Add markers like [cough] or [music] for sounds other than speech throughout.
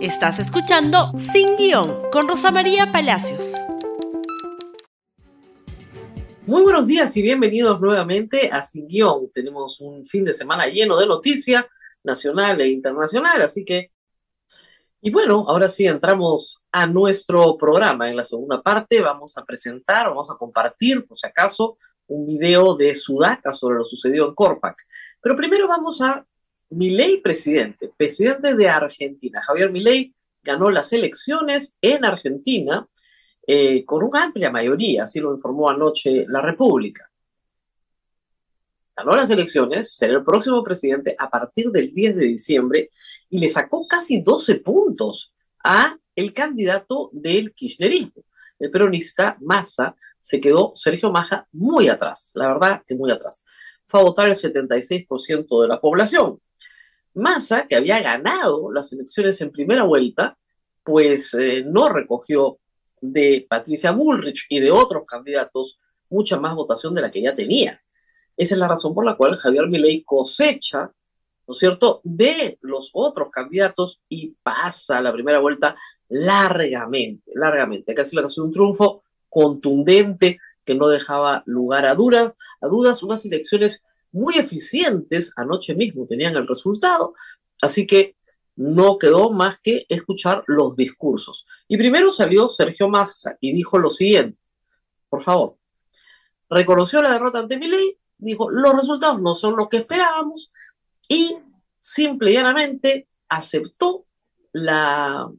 Estás escuchando Sin Guión con Rosa María Palacios. Muy buenos días y bienvenidos nuevamente a Sin Guión. Tenemos un fin de semana lleno de noticias nacional e internacional, así que... Y bueno, ahora sí entramos a nuestro programa. En la segunda parte vamos a presentar, vamos a compartir, por si acaso, un video de Sudaca sobre lo sucedido en Corpac. Pero primero vamos a Milei presidente, presidente de Argentina. Javier Milei ganó las elecciones en Argentina eh, con una amplia mayoría, así lo informó anoche la República. Ganó las elecciones, será el próximo presidente a partir del 10 de diciembre y le sacó casi 12 puntos a el candidato del kirchnerismo. El peronista Massa se quedó, Sergio Maja, muy atrás, la verdad que muy atrás. Fue a votar el 76% de la población. Massa, que había ganado las elecciones en primera vuelta, pues eh, no recogió de Patricia Bullrich y de otros candidatos mucha más votación de la que ya tenía. Esa es la razón por la cual Javier Milei cosecha, ¿no es cierto?, de los otros candidatos y pasa la primera vuelta largamente, largamente. Casi la un triunfo contundente que no dejaba lugar a, a dudas, unas elecciones muy eficientes, anoche mismo tenían el resultado, así que no quedó más que escuchar los discursos. Y primero salió Sergio Massa y dijo lo siguiente, por favor, reconoció la derrota ante Milei, dijo, los resultados no son los que esperábamos y simple y llanamente aceptó la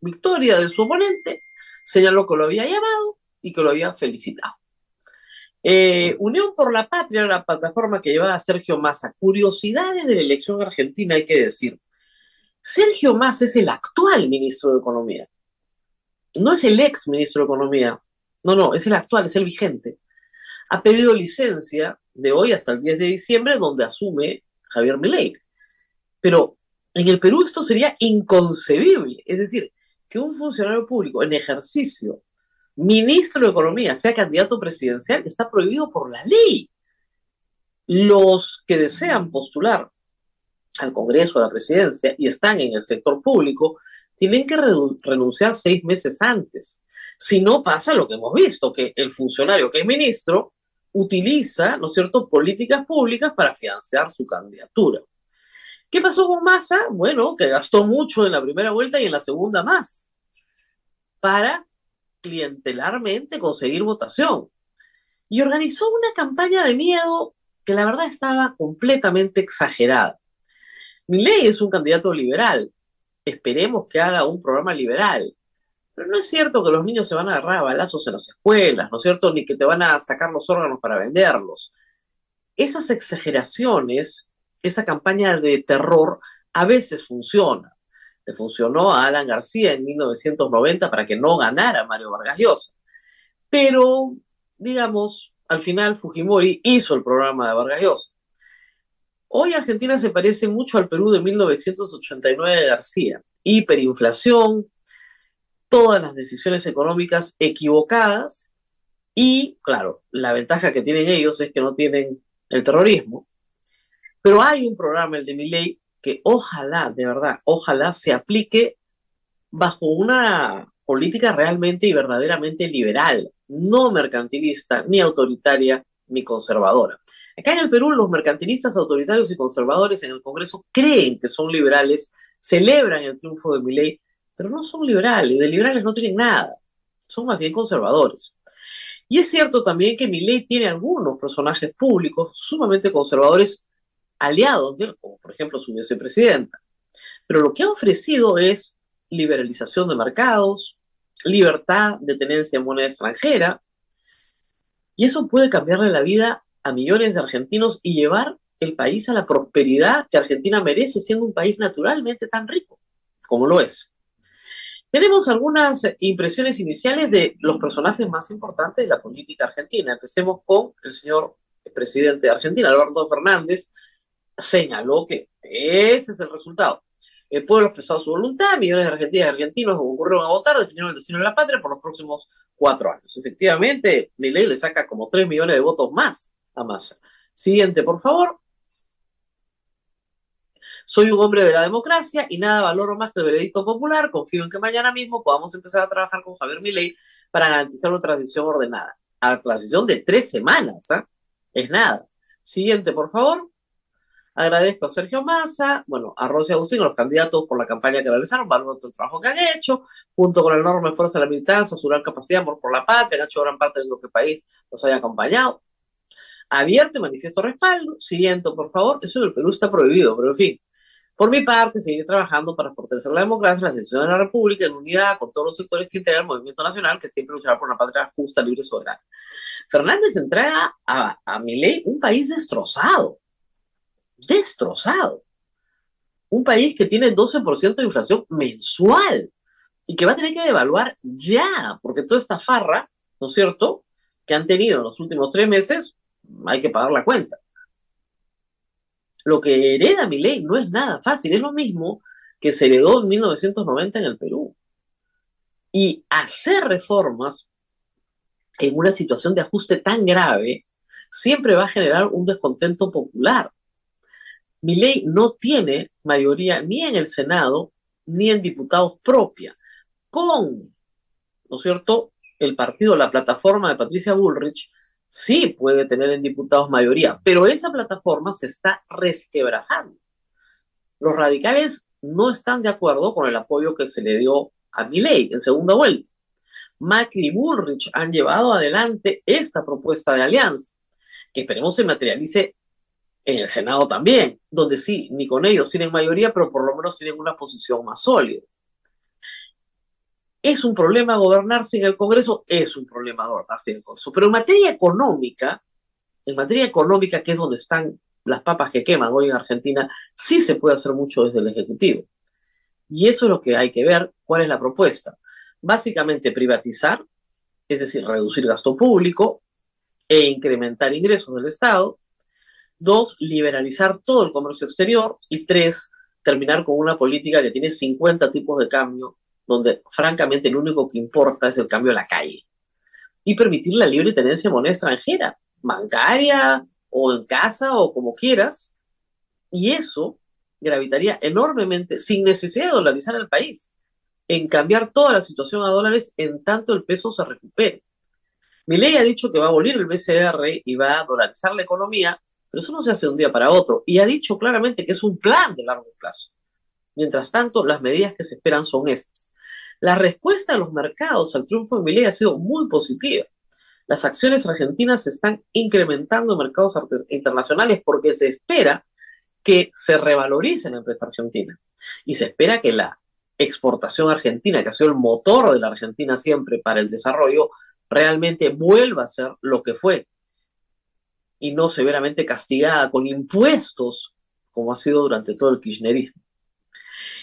victoria de su oponente, señaló que lo había llamado y que lo había felicitado. Eh, Unión por la Patria, la plataforma que llevaba Sergio Massa. Curiosidades de la elección argentina, hay que decir. Sergio Massa es el actual ministro de Economía. No es el ex ministro de Economía. No, no, es el actual, es el vigente. Ha pedido licencia de hoy hasta el 10 de diciembre, donde asume Javier Milei. Pero en el Perú esto sería inconcebible. Es decir, que un funcionario público en ejercicio ministro de Economía sea candidato presidencial está prohibido por la ley. Los que desean postular al Congreso, a la presidencia y están en el sector público, tienen que renunciar seis meses antes. Si no pasa lo que hemos visto, que el funcionario que es ministro utiliza, ¿no es cierto?, políticas públicas para financiar su candidatura. ¿Qué pasó con Massa? Bueno, que gastó mucho en la primera vuelta y en la segunda más para clientelarmente conseguir votación. Y organizó una campaña de miedo que la verdad estaba completamente exagerada. ley es un candidato liberal. Esperemos que haga un programa liberal. Pero no es cierto que los niños se van a agarrar a balazos en las escuelas, ¿no es cierto? Ni que te van a sacar los órganos para venderlos. Esas exageraciones, esa campaña de terror, a veces funciona funcionó a Alan García en 1990 para que no ganara Mario Vargas Llosa. Pero, digamos, al final Fujimori hizo el programa de Vargas Llosa. Hoy Argentina se parece mucho al Perú de 1989 de García. Hiperinflación, todas las decisiones económicas equivocadas y, claro, la ventaja que tienen ellos es que no tienen el terrorismo. Pero hay un programa, el de Miley, que ojalá, de verdad, ojalá se aplique bajo una política realmente y verdaderamente liberal, no mercantilista, ni autoritaria, ni conservadora. Acá en el Perú los mercantilistas, autoritarios y conservadores en el Congreso creen que son liberales, celebran el triunfo de Milei, pero no son liberales, de liberales no tienen nada, son más bien conservadores. Y es cierto también que Milei tiene algunos personajes públicos sumamente conservadores aliados de él, como por ejemplo su vicepresidenta. Pero lo que ha ofrecido es liberalización de mercados, libertad de tenencia en moneda extranjera, y eso puede cambiarle la vida a millones de argentinos y llevar el país a la prosperidad que Argentina merece, siendo un país naturalmente tan rico como lo es. Tenemos algunas impresiones iniciales de los personajes más importantes de la política argentina. Empecemos con el señor presidente de Argentina, Alberto Fernández, señaló que ese es el resultado. El pueblo ha expresado su voluntad, millones de argentinos y argentinos concurrieron a votar, definieron el destino de la patria por los próximos cuatro años. Efectivamente, ley le saca como tres millones de votos más a Massa. Siguiente, por favor. Soy un hombre de la democracia y nada valoro más que el veredicto popular. Confío en que mañana mismo podamos empezar a trabajar con Javier Milei para garantizar una transición ordenada. A la transición de tres semanas, ¿ah? Es nada. Siguiente, por favor. Agradezco a Sergio Massa, bueno, a Rosy Agustín, a los candidatos por la campaña que realizaron, valoro todo el trabajo que han hecho, junto con el enorme esfuerzo de la militancia, su gran capacidad, amor por la patria, han hecho gran parte de lo que el país los haya acompañado. Abierto y manifiesto respaldo. Siguiente, por favor. Eso en el Perú está prohibido, pero en fin. Por mi parte, seguir trabajando para fortalecer la democracia, las decisiones de la República en unidad con todos los sectores que integran el movimiento nacional, que siempre luchará por una patria justa, libre y soberana. Fernández entrega a, a Milei un país destrozado, destrozado. Un país que tiene 12% de inflación mensual y que va a tener que devaluar ya, porque toda esta farra, ¿no es cierto?, que han tenido en los últimos tres meses, hay que pagar la cuenta. Lo que hereda mi ley no es nada fácil, es lo mismo que se heredó en 1990 en el Perú. Y hacer reformas en una situación de ajuste tan grave siempre va a generar un descontento popular. Mi ley no tiene mayoría ni en el Senado ni en diputados propia. Con, ¿no es cierto?, el partido, la plataforma de Patricia Bullrich, sí puede tener en diputados mayoría, pero esa plataforma se está resquebrajando. Los radicales no están de acuerdo con el apoyo que se le dio a mi ley en segunda vuelta. Macri y Bullrich han llevado adelante esta propuesta de alianza, que esperemos se materialice en el Senado también, donde sí, ni con ellos tienen mayoría, pero por lo menos tienen una posición más sólida. ¿Es un problema gobernar sin el Congreso? Es un problema gobernar sin el Congreso. Pero en materia económica, en materia económica, que es donde están las papas que queman hoy en Argentina, sí se puede hacer mucho desde el Ejecutivo. Y eso es lo que hay que ver, cuál es la propuesta. Básicamente privatizar, es decir, reducir gasto público e incrementar ingresos del Estado, Dos, liberalizar todo el comercio exterior. Y tres, terminar con una política que tiene 50 tipos de cambio, donde francamente lo único que importa es el cambio a la calle. Y permitir la libre tenencia de moneda extranjera, bancaria o en casa o como quieras. Y eso gravitaría enormemente, sin necesidad de dolarizar el país, en cambiar toda la situación a dólares en tanto el peso se recupere. ley ha dicho que va a abolir el BCR y va a dolarizar la economía, pero eso no se hace de un día para otro. Y ha dicho claramente que es un plan de largo plazo. Mientras tanto, las medidas que se esperan son estas. La respuesta de los mercados al triunfo de Milei ha sido muy positiva. Las acciones argentinas se están incrementando en mercados internacionales porque se espera que se revalorice la empresa argentina. Y se espera que la exportación argentina, que ha sido el motor de la Argentina siempre para el desarrollo, realmente vuelva a ser lo que fue y no severamente castigada con impuestos, como ha sido durante todo el kirchnerismo.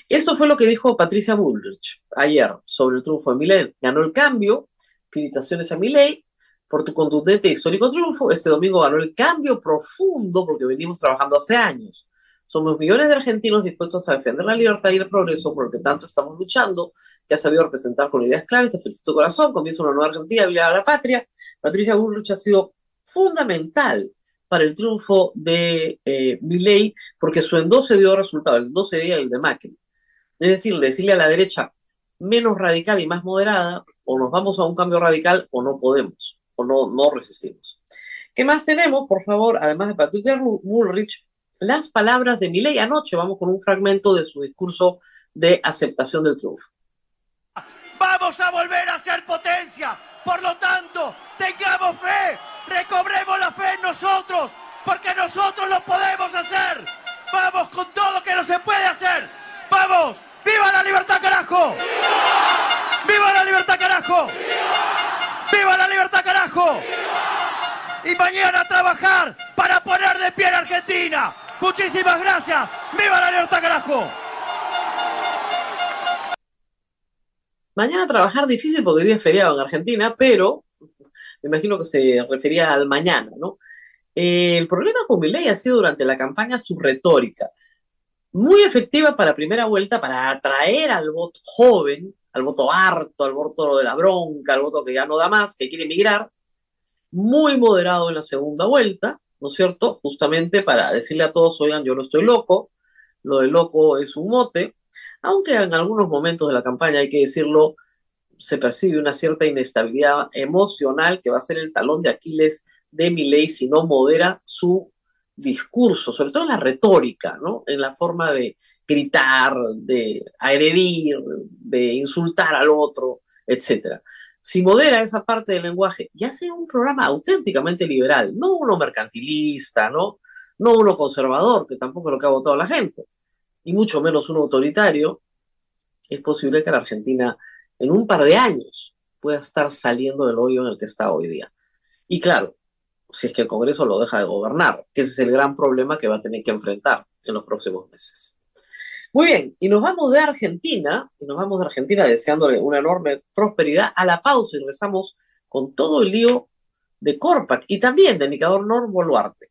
Esto fue lo que dijo Patricia Bullrich ayer sobre el triunfo de Milei. Ganó el cambio, felicitaciones a Milei por tu contundente e histórico triunfo. Este domingo ganó el cambio profundo porque venimos trabajando hace años. Somos millones de argentinos dispuestos a defender la libertad y el progreso por el que tanto estamos luchando, que ha sabido representar con ideas claras. Te felicito corazón, comienza una nueva Argentina, a la patria. Patricia Bullrich ha sido fundamental para el triunfo de eh, Milley, porque su endoce dio resultado, el endoce dio el de Macri. Es decir, decirle a la derecha menos radical y más moderada, o nos vamos a un cambio radical o no podemos, o no, no resistimos. ¿Qué más tenemos? Por favor, además de Patricia Bullrich, las palabras de Milley anoche. Vamos con un fragmento de su discurso de aceptación del triunfo. Vamos a volver a ser potencia. Por lo tanto, tengamos fe, recobremos la fe en nosotros, porque nosotros lo podemos hacer. Vamos con todo lo que no se puede hacer. Vamos, viva la libertad carajo. Viva la libertad carajo. Viva la libertad carajo. Y mañana a trabajar para poner de pie a Argentina. Muchísimas gracias. Viva la libertad carajo. Mañana trabajar difícil porque hoy día es feriado en Argentina, pero me imagino que se refería al mañana, ¿no? Eh, el problema con Milei ha sido durante la campaña su retórica, muy efectiva para primera vuelta, para atraer al voto joven, al voto harto, al voto de la bronca, al voto que ya no da más, que quiere emigrar, muy moderado en la segunda vuelta, ¿no es cierto? Justamente para decirle a todos, oigan, yo no estoy loco, lo de loco es un mote, aunque en algunos momentos de la campaña, hay que decirlo, se percibe una cierta inestabilidad emocional que va a ser el talón de Aquiles de Milei si no modera su discurso, sobre todo en la retórica, ¿no? En la forma de gritar, de agredir, de insultar al otro, etc. Si modera esa parte del lenguaje y hace un programa auténticamente liberal, no uno mercantilista, ¿no? No uno conservador, que tampoco es lo que ha votado la gente, y mucho menos uno autoritario, es posible que la Argentina en un par de años pueda estar saliendo del hoyo en el que está hoy día. Y claro, si es que el Congreso lo deja de gobernar, que ese es el gran problema que va a tener que enfrentar en los próximos meses. Muy bien, y nos vamos de Argentina, y nos vamos de Argentina deseándole una enorme prosperidad a la pausa y regresamos con todo el lío de Corpac y también de Nicador Nor Boluarte.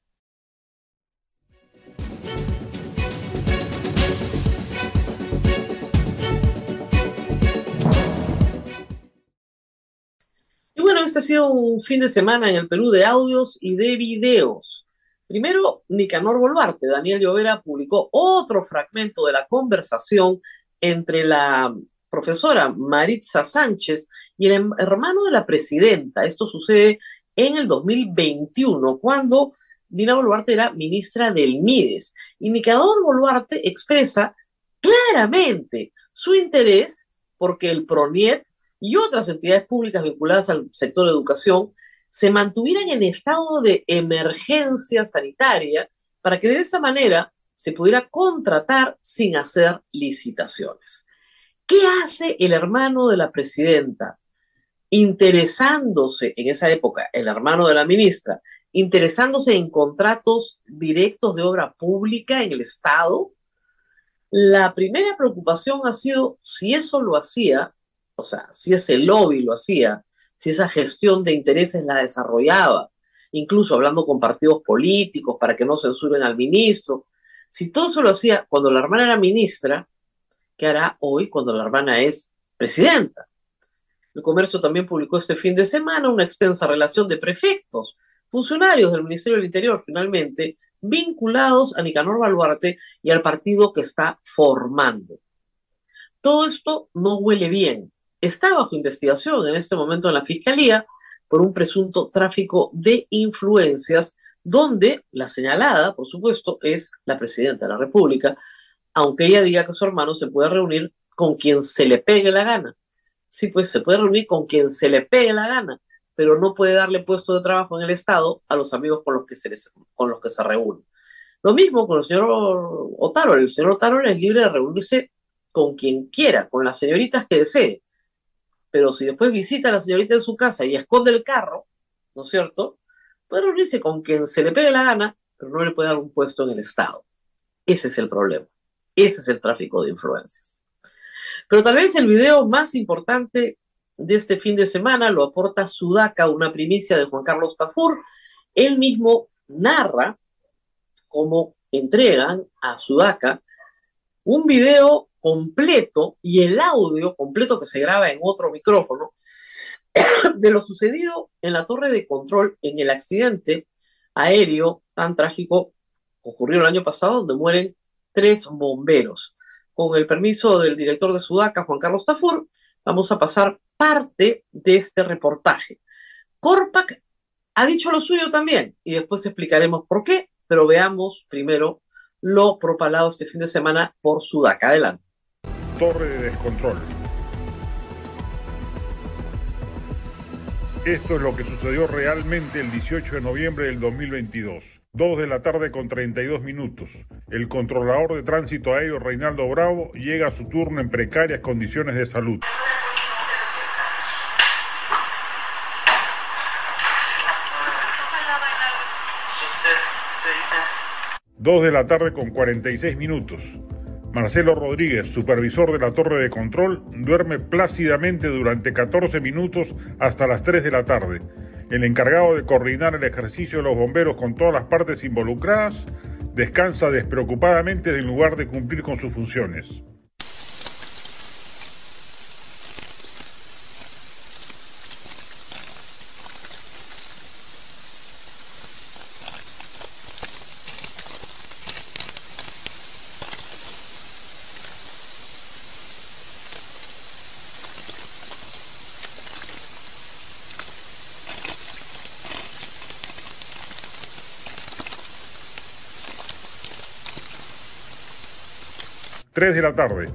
Este ha sido un fin de semana en el Perú de audios y de videos. Primero, Nicanor Boluarte, Daniel Llovera publicó otro fragmento de la conversación entre la profesora Maritza Sánchez y el hermano de la presidenta. Esto sucede en el 2021, cuando Dina Boluarte era ministra del MIDES. Y Nicanor Boluarte expresa claramente su interés porque el PRONIET y otras entidades públicas vinculadas al sector de educación se mantuvieran en estado de emergencia sanitaria para que de esa manera se pudiera contratar sin hacer licitaciones. ¿Qué hace el hermano de la presidenta? Interesándose en esa época, el hermano de la ministra, interesándose en contratos directos de obra pública en el Estado. La primera preocupación ha sido si eso lo hacía o sea, si ese lobby lo hacía, si esa gestión de intereses la desarrollaba, incluso hablando con partidos políticos para que no censuren al ministro, si todo eso lo hacía cuando la hermana era ministra, ¿qué hará hoy cuando la hermana es presidenta? El comercio también publicó este fin de semana una extensa relación de prefectos, funcionarios del Ministerio del Interior, finalmente, vinculados a Nicanor Baluarte y al partido que está formando. Todo esto no huele bien, está bajo investigación en este momento en la Fiscalía por un presunto tráfico de influencias, donde la señalada, por supuesto, es la presidenta de la República, aunque ella diga que su hermano se puede reunir con quien se le pegue la gana. Sí, pues se puede reunir con quien se le pegue la gana, pero no puede darle puesto de trabajo en el Estado a los amigos con los que se, con los que se reúne. Lo mismo con el señor Otaro. El señor Otaro es libre de reunirse con quien quiera, con las señoritas que desee pero si después visita a la señorita en su casa y esconde el carro, ¿no es cierto? Puede reunirse con quien se le pegue la gana, pero no le puede dar un puesto en el Estado. Ese es el problema. Ese es el tráfico de influencias. Pero tal vez el video más importante de este fin de semana lo aporta Sudaca, una primicia de Juan Carlos Tafur. Él mismo narra cómo entregan a Sudaca un video completo y el audio completo que se graba en otro micrófono [coughs] de lo sucedido en la torre de control en el accidente aéreo tan trágico ocurrió el año pasado, donde mueren tres bomberos. Con el permiso del director de Sudaca, Juan Carlos Tafur, vamos a pasar parte de este reportaje. Corpac ha dicho lo suyo también y después explicaremos por qué, pero veamos primero lo propalado este fin de semana por Sudaca. Adelante torre de descontrol. Esto es lo que sucedió realmente el 18 de noviembre del 2022. 2 de la tarde con 32 minutos. El controlador de tránsito aéreo Reinaldo Bravo llega a su turno en precarias condiciones de salud. Dos de la tarde con 46 minutos. Marcelo Rodríguez, supervisor de la torre de control, duerme plácidamente durante 14 minutos hasta las 3 de la tarde. El encargado de coordinar el ejercicio de los bomberos con todas las partes involucradas descansa despreocupadamente en lugar de cumplir con sus funciones. 3 de la tarde.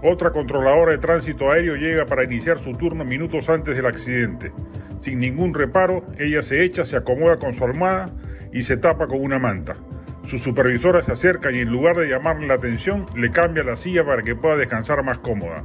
Otra controladora de tránsito aéreo llega para iniciar su turno minutos antes del accidente. Sin ningún reparo, ella se echa, se acomoda con su almohada y se tapa con una manta. Su supervisora se acerca y en lugar de llamarle la atención, le cambia la silla para que pueda descansar más cómoda.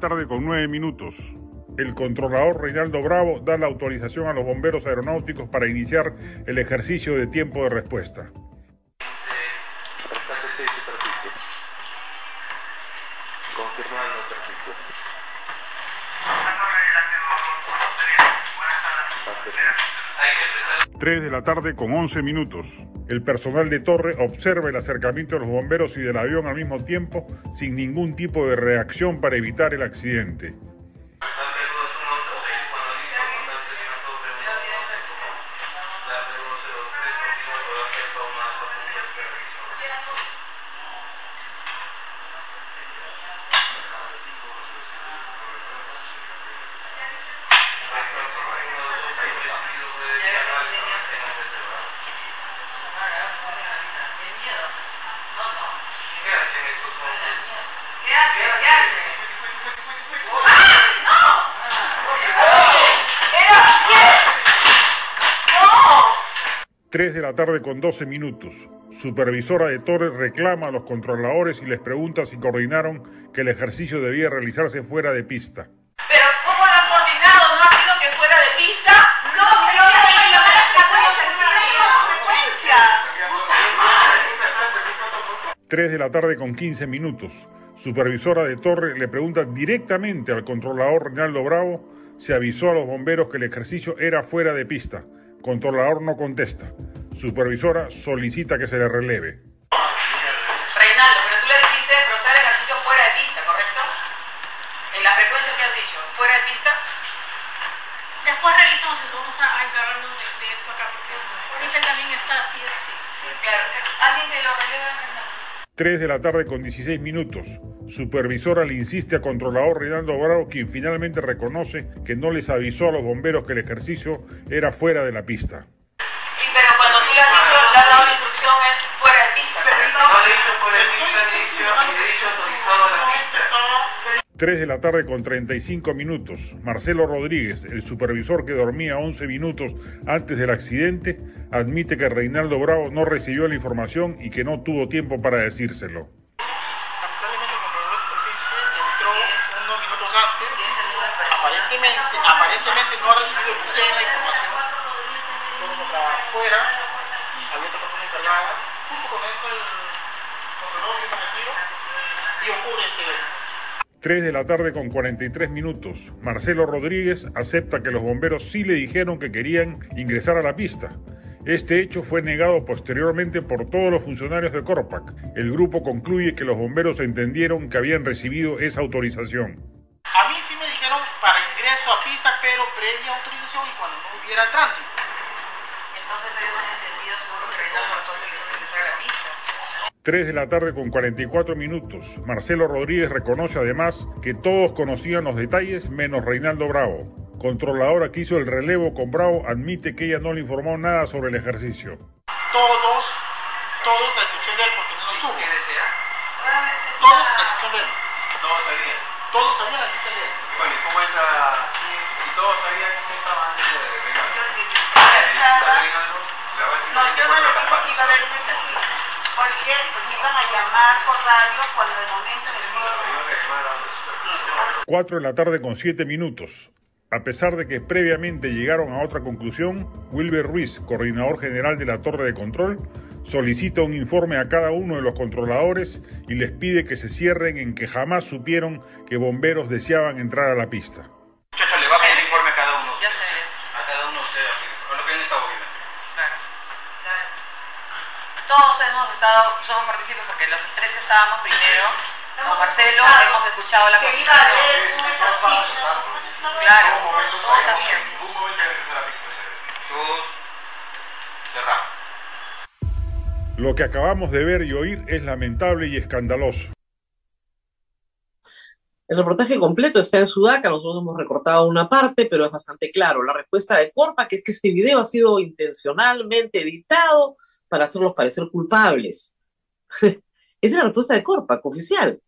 tarde con 9 minutos. El controlador Reinaldo Bravo da la autorización a los bomberos aeronáuticos para iniciar el ejercicio de tiempo de respuesta. 3 de la tarde con 11 minutos. El personal de torre observa el acercamiento de los bomberos y del avión al mismo tiempo sin ningún tipo de reacción para evitar el accidente. 3 de la tarde con 12 minutos. Supervisora de Torres reclama a los controladores y les pregunta si coordinaron que el ejercicio debía realizarse fuera de pista. Pero ¿cómo lo han coordinado? ¿No ha sido que fuera de pista? No, pero no, 3 de la tarde con 15 minutos. Supervisora de Torre le pregunta directamente al controlador Reinaldo Bravo si avisó a los bomberos que el ejercicio era fuera de pista. Controlador no contesta. Supervisora solicita que se le releve. Reinaldo, pero tú le dijiste proceder el ejercicio fuera de pista, ¿correcto? En la frecuencia que has dicho, fuera de pista. Después revisamos y vamos a encargarnos de, de, esto acá, porque ahorita también está así, así. Claro, alguien que lo releve, 3 de la tarde con 16 minutos. Supervisora le insiste a controlador Reinaldo Bravo, quien finalmente reconoce que no les avisó a los bomberos que el ejercicio era fuera de la pista. Sí, pero cuando tú le has dicho, le has dado la instrucción es fuera de pista. Pero no le dicho fuera de pista, le he dicho, le he dicho autorizado a la pista. 3 de la tarde con 35 minutos. Marcelo Rodríguez, el supervisor que dormía 11 minutos antes del accidente, admite que Reinaldo Bravo no recibió la información y que no tuvo tiempo para decírselo. aparentemente no ha recibido usted la información. Fuimos afuera, había otra persona encargada, justo con esto el controlador se retiro y ocurre este 3 de la tarde con 43 minutos. Marcelo Rodríguez acepta que los bomberos sí le dijeron que querían ingresar a la pista. Este hecho fue negado posteriormente por todos los funcionarios de Corpac. El grupo concluye que los bomberos entendieron que habían recibido esa autorización. A mí sí me dijeron para ingreso a pista, pero previa autorización y cuando no hubiera tránsito. Entonces tenemos entendido seguro que Reinaldo entonces ingresar a la pista. 3 de la tarde con 44 minutos. Marcelo Rodríguez reconoce además que todos conocían los detalles menos Reinaldo Bravo. Controladora que hizo el relevo con Bravo admite que ella no le informó nada sobre el ejercicio. 4 de la tarde con 7 minutos. A pesar de que previamente llegaron a otra conclusión, Wilber Ruiz, coordinador general de la torre de control, solicita un informe a cada uno de los controladores y les pide que se cierren en que jamás supieron que bomberos deseaban entrar a la pista. Muchacha, le va a pedir informe a cada uno. Ya sé. A cada uno de ustedes, con lo que han estado viendo. Claro. Claro. Todos hemos estado, somos partícipes porque los tres estábamos primero. Marcelo hemos escuchado la Que iba a haber un conversación. ejercicio. Claro, ningún momento ningún momento a la. Todos cerrados. Lo que acabamos de ver y oír es lamentable y escandaloso. El reportaje completo está en Sudaca, nosotros hemos recortado una parte, pero es bastante claro. La respuesta de Corpa, que es que este video ha sido intencionalmente editado para hacerlos parecer culpables. [laughs] Esa es la respuesta de Corpa, oficial.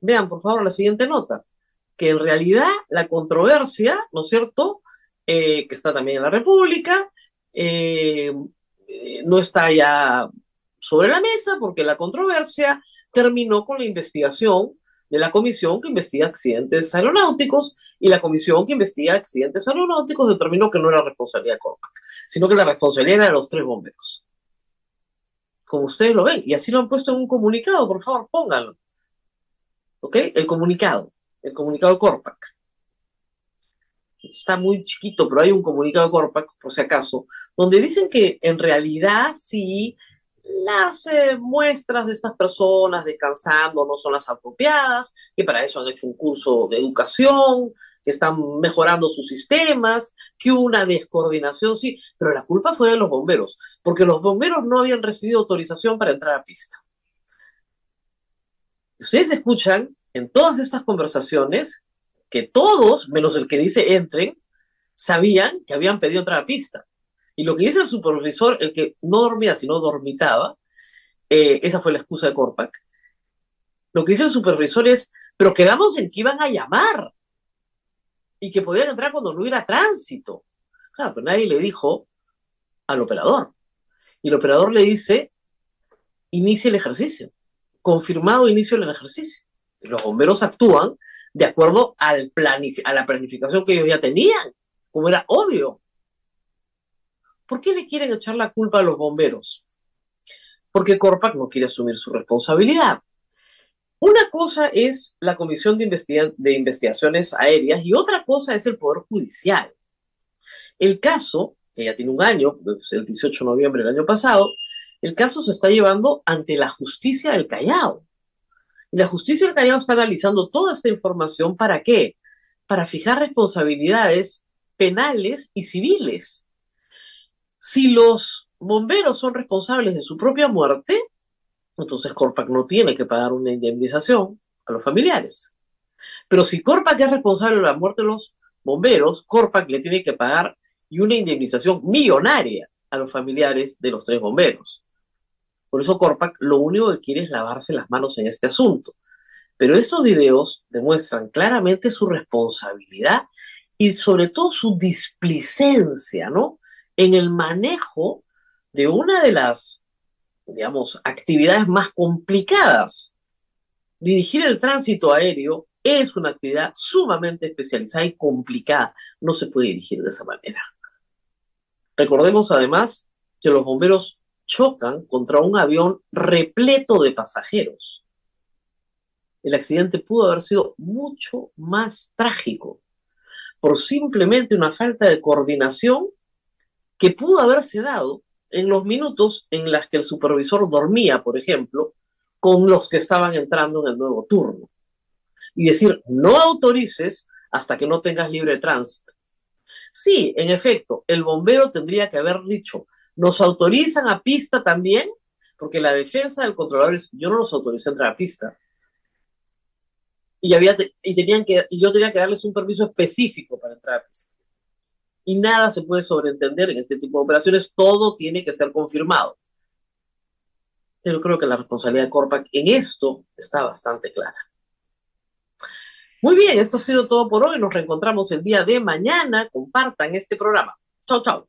Vean, por favor, la siguiente nota. Que en realidad la controversia, ¿no es cierto?, Eh, que está también en la República, eh, eh, no está ya sobre la mesa porque la controversia terminó con la investigación de la comisión que investiga accidentes aeronáuticos y la comisión que investiga accidentes aeronáuticos determinó que no era responsabilidad de Corpac, sino que la responsabilidad era de los tres bomberos. Como ustedes lo ven, y así lo han puesto en un comunicado, por favor, pónganlo. ¿Ok? El comunicado, el comunicado Corpac. Está muy chiquito, pero hay un comunicado Corpac, por si acaso, donde dicen que en realidad sí las eh, muestras de estas personas descansando no son las apropiadas, que para eso han hecho un curso de educación, que están mejorando sus sistemas, que una descoordinación, sí, pero la culpa fue de los bomberos, porque los bomberos no habían recibido autorización para entrar a pista. Ustedes escuchan en todas estas conversaciones que todos, menos el que dice entren, sabían que habían pedido entrar a pista. Y lo que dice el supervisor, el que no dormía, sino dormitaba, eh, esa fue la excusa de Corpac, lo que dice el supervisor es, pero quedamos en que iban a llamar y que podían entrar cuando no hubiera tránsito. Claro, pero nadie le dijo al operador. Y el operador le dice, inicie el ejercicio. Confirmado inicio del ejercicio. Los bomberos actúan de acuerdo al a la planificación que ellos ya tenían, como era obvio. ¿Por qué le quieren echar la culpa a los bomberos? Porque Corpac no quiere asumir su responsabilidad. Una cosa es la Comisión de, Investiga de Investigaciones Aéreas y otra cosa es el Poder Judicial. El caso, que ya tiene un año, pues, el 18 de noviembre del año pasado, el caso se está llevando ante la justicia del Callao. La justicia del Callao está analizando toda esta información para qué? Para fijar responsabilidades penales y civiles. Si los bomberos son responsables de su propia muerte, entonces Corpac no tiene que pagar una indemnización a los familiares. Pero si Corpac es responsable de la muerte de los bomberos, Corpac le tiene que pagar y una indemnización millonaria a los familiares de los tres bomberos. Por eso Corpac lo único que quiere es lavarse las manos en este asunto. Pero estos videos demuestran claramente su responsabilidad y sobre todo su displicencia, ¿no? En el manejo de una de las, digamos, actividades más complicadas. Dirigir el tránsito aéreo es una actividad sumamente especializada y complicada. No se puede dirigir de esa manera. Recordemos además que los bomberos chocan contra un avión repleto de pasajeros. El accidente pudo haber sido mucho más trágico por simplemente una falta de coordinación que pudo haberse dado en los minutos en las que el supervisor dormía, por ejemplo, con los que estaban entrando en el nuevo turno. Y decir, no autorices hasta que no tengas libre tránsito. Sí, en efecto, el bombero tendría que haber dicho, ¿nos autorizan a pista también? Porque la defensa del controlador es, yo no los autoricé a entrar a pista. Y, había, y, tenían que, y yo tenía que darles un permiso específico para entrar a pista. Y nada se puede sobreentender en este tipo de operaciones, todo tiene que ser confirmado. Pero creo que la responsabilidad de Corpac en esto está bastante clara. Muy bien, esto ha sido todo por hoy. Nos reencontramos el día de mañana. Compartan este programa. Chao, chao.